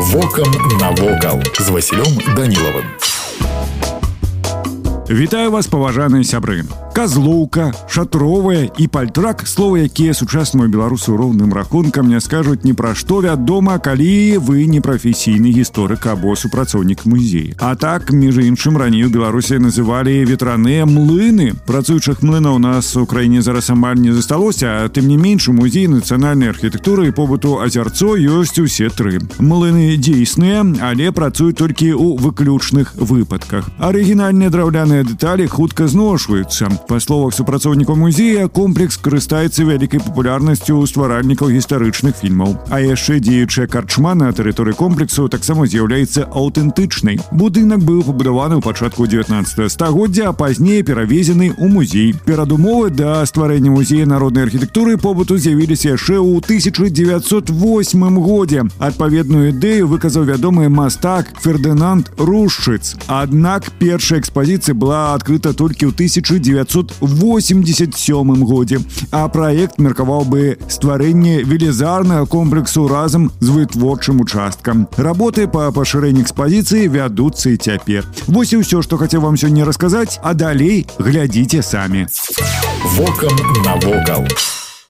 Вокам навокал з Васілём Данілавым. Вітаю вас паважаныя сябры Казлоўка, шатровая і пальтрак слова, якія сучаснаму беларусу роўным рахункам не скажуць ні пра што вядома, калі вы не прафесійны гісторык або супрацоўнік музея. А так між іншым раней у Беларусі называлі ветраныя млыны. Працуючых млынаў у нас у краіне зараз амаль не засталося, а тым не менш у музеі нацыянальнай архітэктуры і побыту азярцо ёсць усе тры. Млыны дзейсныя, але працуюць толькі ў выключных выпадках. Арыгінальныя драўляныя дэталі хутка зношваюцца. Па словах супрацоўнікаў музея комплекс карыстаецца вялікай папулярнасцю ў стваральнікаў гістарычных фільмаў. А яшчэ дзеючая карчма на тэрыторыі комплексу таксама з'яўляецца аўтэнтычнай. Будынак быў пабудаваны ў пачатку 19 стагоддзя, а пазней перавезены ў музей. Перадумовы да стварэння музея народнай архітэктуры побыту з'явіліся яшчэ ў 1908 годзе. Адпаведную ідэю выказаў вядомы мастак Фердынанд Рушчыц. Аднак першая экспазіцыя была адкрыта толькі ў 1900 1987 годзе а проект меркаваў бы стварэнне велізарнага комплексу разам з вытворчым участкам работы по пашырэнні экспазіцыі вядуцца і цяпер вось і ўсё што хацеў вам сёння расказаць а далей глядзіце самі Вокам навокал.